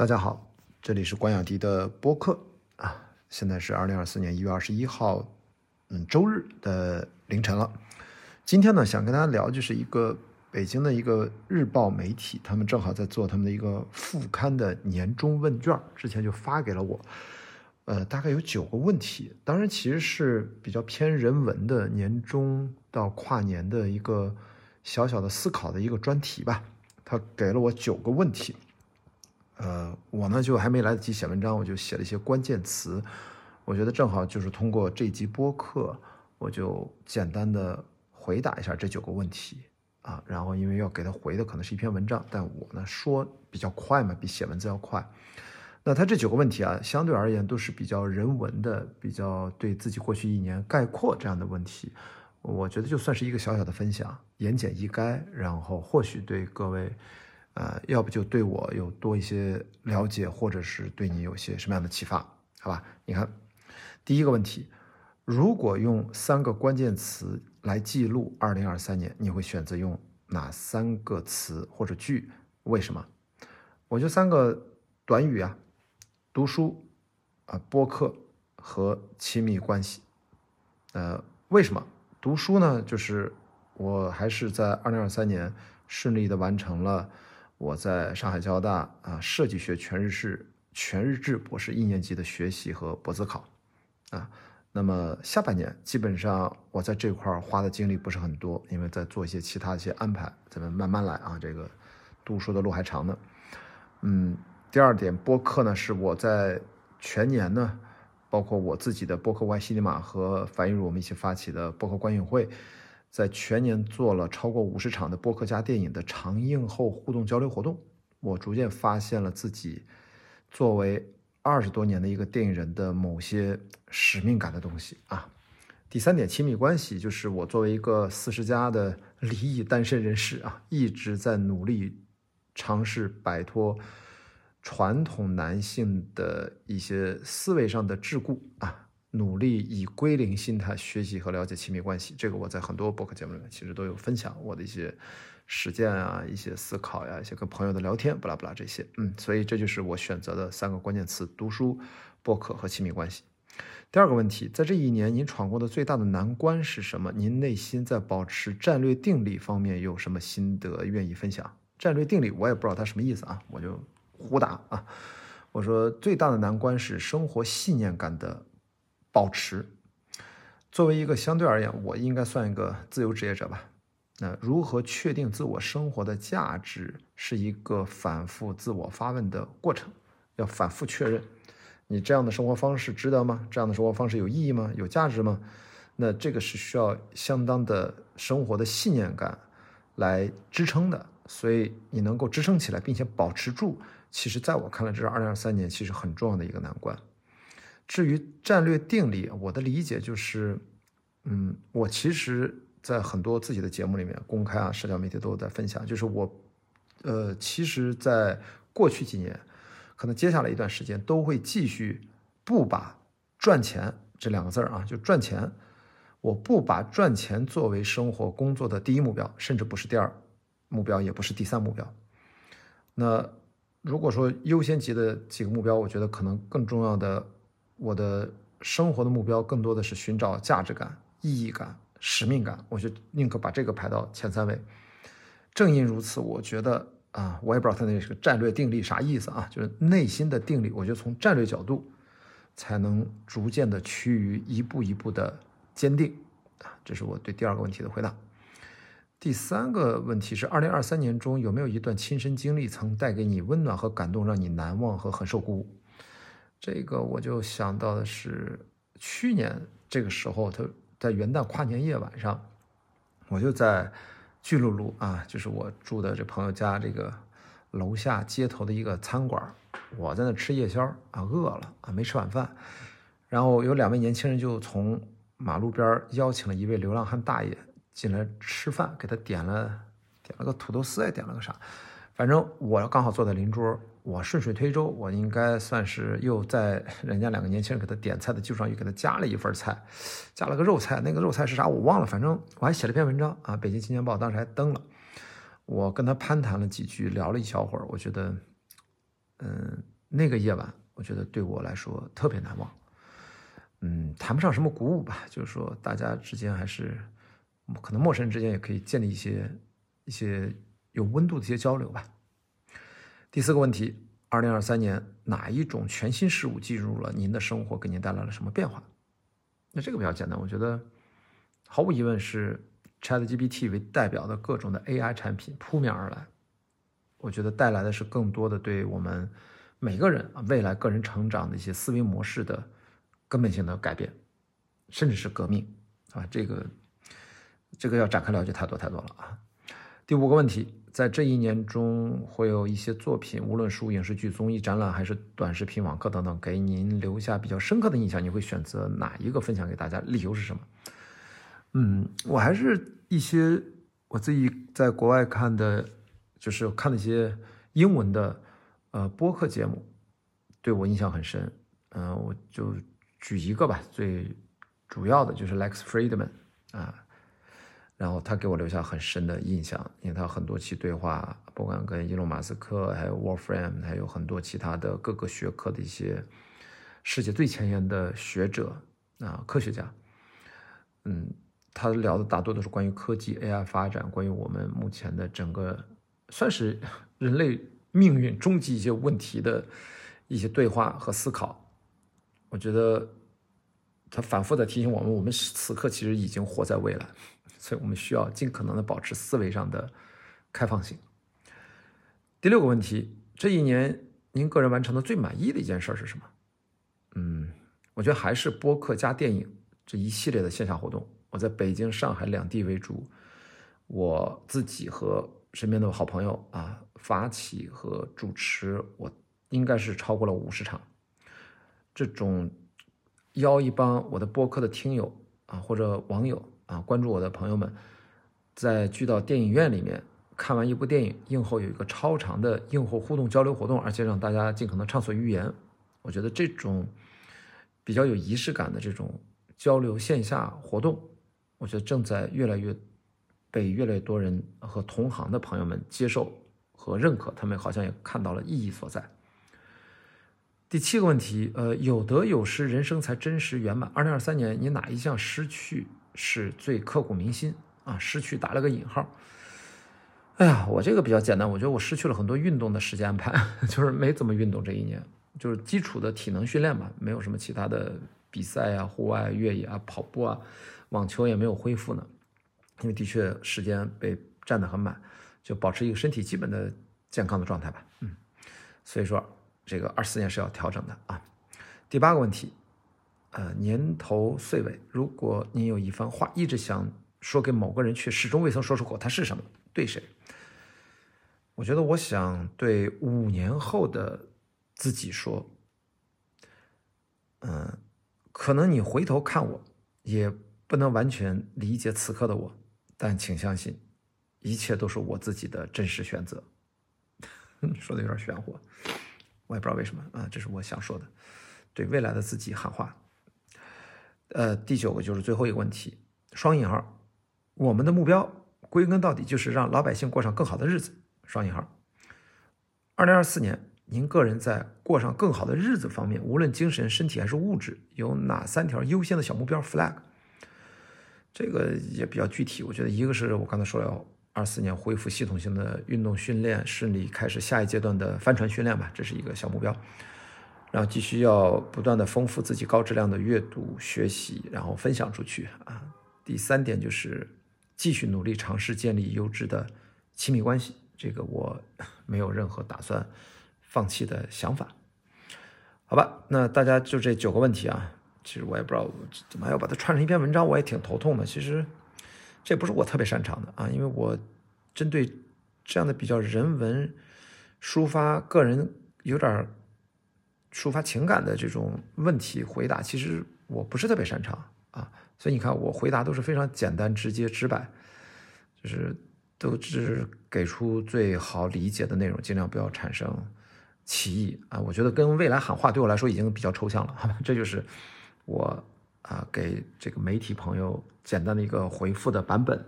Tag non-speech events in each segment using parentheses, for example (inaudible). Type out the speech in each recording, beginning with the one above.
大家好，这里是关雅迪的播客啊，现在是二零二四年一月二十一号，嗯，周日的凌晨了。今天呢，想跟大家聊，就是一个北京的一个日报媒体，他们正好在做他们的一个副刊的年终问卷，之前就发给了我，呃，大概有九个问题，当然其实是比较偏人文的，年终到跨年的一个小小的思考的一个专题吧。他给了我九个问题。呃，我呢就还没来得及写文章，我就写了一些关键词。我觉得正好就是通过这集播客，我就简单的回答一下这九个问题啊。然后因为要给他回的可能是一篇文章，但我呢说比较快嘛，比写文字要快。那他这九个问题啊，相对而言都是比较人文的，比较对自己过去一年概括这样的问题。我觉得就算是一个小小的分享，言简意赅，然后或许对各位。呃，要不就对我有多一些了解，或者是对你有些什么样的启发？好吧，你看，第一个问题，如果用三个关键词来记录二零二三年，你会选择用哪三个词或者句？为什么？我就三个短语啊，读书啊，播客和亲密关系。呃，为什么？读书呢？就是我还是在二零二三年顺利的完成了。我在上海交大啊，设计学全日制全日制博士一年级的学习和博自考，啊，那么下半年基本上我在这块花的精力不是很多，因为在做一些其他一些安排，咱们慢慢来啊，这个读书的路还长呢。嗯，第二点，播客呢是我在全年呢，包括我自己的播客 Y 西尼玛和樊玉茹我们一起发起的播客观影会。在全年做了超过五十场的播客加电影的长映后互动交流活动，我逐渐发现了自己作为二十多年的一个电影人的某些使命感的东西啊。第三点，亲密关系，就是我作为一个四十加的离异单身人士啊，一直在努力尝试摆脱传统男性的一些思维上的桎梏啊。努力以归零心态学习和了解亲密关系，这个我在很多博客节目里面其实都有分享我的一些实践啊、一些思考呀、一些跟朋友的聊天，不拉不拉这些。嗯，所以这就是我选择的三个关键词：读书、博客和亲密关系。第二个问题，在这一年您闯过的最大的难关是什么？您内心在保持战略定力方面有什么心得愿意分享？战略定力我也不知道它什么意思啊，我就胡答啊。我说最大的难关是生活信念感的。保持。作为一个相对而言，我应该算一个自由职业者吧。那如何确定自我生活的价值，是一个反复自我发问的过程，要反复确认，你这样的生活方式值得吗？这样的生活方式有意义吗？有价值吗？那这个是需要相当的生活的信念感来支撑的。所以你能够支撑起来，并且保持住，其实在我看来，这是二零二三年其实很重要的一个难关。至于战略定力，我的理解就是，嗯，我其实，在很多自己的节目里面，公开啊，社交媒体都有在分享，就是我，呃，其实，在过去几年，可能接下来一段时间，都会继续不把赚钱这两个字儿啊，就赚钱，我不把赚钱作为生活工作的第一目标，甚至不是第二目标，也不是第三目标。那如果说优先级的几个目标，我觉得可能更重要的。我的生活的目标更多的是寻找价值感、意义感、使命感，我就宁可把这个排到前三位。正因如此，我觉得啊，我也不知道他那个战略定力啥意思啊，就是内心的定力。我觉得从战略角度，才能逐渐的趋于一步一步的坚定啊。这是我对第二个问题的回答。第三个问题是：二零二三年中有没有一段亲身经历曾带给你温暖和感动，让你难忘和很受鼓舞？这个我就想到的是，去年这个时候，他在元旦跨年夜晚上，我就在巨鹿路啊，就是我住的这朋友家这个楼下街头的一个餐馆，我在那吃夜宵啊，饿了啊，没吃晚饭，然后有两位年轻人就从马路边邀请了一位流浪汉大爷进来吃饭，给他点了点了个土豆丝，还点了个啥，反正我刚好坐在邻桌。我顺水推舟，我应该算是又在 (laughs) 人家两个年轻人给他点菜的基础上，又给他加了一份菜，加了个肉菜。那个肉菜是啥我忘了，反正我还写了篇文章啊，《北京青年报》当时还登了。我跟他攀谈了几句，聊了一小会儿，我觉得嗯，那个夜晚，我觉得对我来说特别难忘。嗯，谈不上什么鼓舞吧，就是说大家之间还是可能陌生人之间也可以建立一些一些有温度的一些交流吧。第四个问题：二零二三年哪一种全新事物进入了您的生活，给您带来了什么变化？那这个比较简单，我觉得毫无疑问是 ChatGPT 为代表的各种的 AI 产品扑面而来。我觉得带来的是更多的对我们每个人啊未来个人成长的一些思维模式的根本性的改变，甚至是革命啊！这个这个要展开了解太多太多了啊！第五个问题，在这一年中会有一些作品，无论书、影视剧、综艺、展览还是短视频、网课等等，给您留下比较深刻的印象，你会选择哪一个分享给大家？理由是什么？嗯，我还是一些我自己在国外看的。就是看那些英文的呃播客节目，对我印象很深。嗯，我就举一个吧，最主要的就是 Lex Friedman 啊，然后他给我留下很深的印象，因为他很多期对话，不管跟伊隆马斯克，还有 Warframe，还有很多其他的各个学科的一些世界最前沿的学者啊科学家，嗯，他聊的大多都是关于科技 AI 发展，关于我们目前的整个。算是人类命运终极一些问题的一些对话和思考，我觉得他反复的提醒我们，我们此刻其实已经活在未来，所以我们需要尽可能的保持思维上的开放性。第六个问题，这一年您个人完成的最满意的一件事是什么？嗯，我觉得还是播客加电影这一系列的线下活动。我在北京、上海两地为主，我自己和。身边的好朋友啊，发起和主持，我应该是超过了五十场。这种邀一帮我的播客的听友啊，或者网友啊，关注我的朋友们，在聚到电影院里面看完一部电影，映后有一个超长的映后互动交流活动，而且让大家尽可能畅所欲言。我觉得这种比较有仪式感的这种交流线下活动，我觉得正在越来越。被越来越多人和同行的朋友们接受和认可，他们好像也看到了意义所在。第七个问题，呃，有得有失，人生才真实圆满。二零二三年，你哪一项失去是最刻骨铭心啊？失去打了个引号。哎呀，我这个比较简单，我觉得我失去了很多运动的时间安排，(laughs) 就是没怎么运动这一年，就是基础的体能训练吧，没有什么其他的比赛啊、户外越野啊、跑步啊、网球也没有恢复呢。因为的确时间被占得很满，就保持一个身体基本的健康的状态吧。嗯，所以说这个二四年是要调整的啊。第八个问题，呃，年头岁尾，如果你有一番话一直想说给某个人，却始终未曾说出口，它是什么？对谁？我觉得我想对五年后的自己说，嗯，可能你回头看我，也不能完全理解此刻的我。但请相信，一切都是我自己的真实选择。(laughs) 说的有点玄乎，我也不知道为什么啊，这是我想说的，对未来的自己喊话。呃，第九个就是最后一个问题，双引号，我们的目标归根到底就是让老百姓过上更好的日子。双引号，二零二四年，您个人在过上更好的日子方面，无论精神、身体还是物质，有哪三条优先的小目标 flag？这个也比较具体，我觉得一个是我刚才说了，二四年恢复系统性的运动训练，顺利开始下一阶段的帆船训练吧，这是一个小目标。然后继续要不断的丰富自己高质量的阅读学习，然后分享出去啊。第三点就是继续努力尝试建立优质的亲密关系，这个我 (laughs) 没有任何打算放弃的想法。好吧，那大家就这九个问题啊。其实我也不知道怎么还要把它串成一篇文章，我也挺头痛的。其实这不是我特别擅长的啊，因为我针对这样的比较人文、抒发个人、有点抒发情感的这种问题回答，其实我不是特别擅长啊。所以你看，我回答都是非常简单、直接、直白，就是都只是给出最好理解的内容，尽量不要产生歧义啊。我觉得跟未来喊话对我来说已经比较抽象了，好吧？这就是。我啊，给这个媒体朋友简单的一个回复的版本，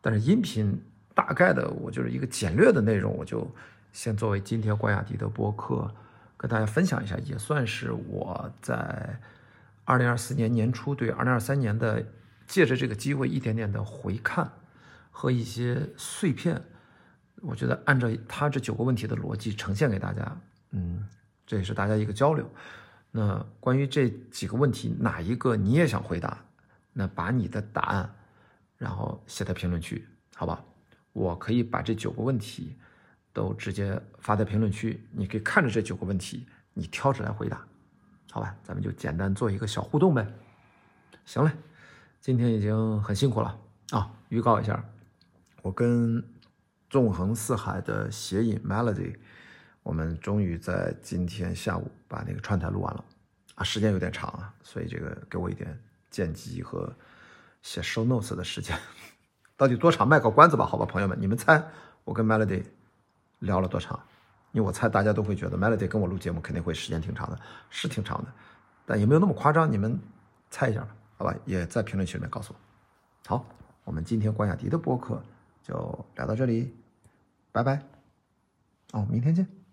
但是音频大概的我就是一个简略的内容，我就先作为今天关雅迪的播客跟大家分享一下，也算是我在二零二四年年初对二零二三年的借着这个机会一点点的回看和一些碎片，我觉得按照他这九个问题的逻辑呈现给大家，嗯，这也是大家一个交流。那关于这几个问题，哪一个你也想回答？那把你的答案，然后写在评论区，好吧？我可以把这九个问题都直接发在评论区，你可以看着这九个问题，你挑着来回答，好吧？咱们就简单做一个小互动呗。行嘞，今天已经很辛苦了啊！预告一下，我跟纵横四海的谐影 Melody。我们终于在今天下午把那个串台录完了，啊，时间有点长啊，所以这个给我一点剪辑和写 show notes 的时间，(laughs) 到底多长？卖个关子吧，好吧，朋友们，你们猜我跟 Melody 聊了多长？因为我猜大家都会觉得 Melody 跟我录节目肯定会时间挺长的，是挺长的，但也没有那么夸张，你们猜一下吧，好吧，也在评论区里面告诉我。好，我们今天关雅迪的播客就聊到这里，拜拜，哦，明天见。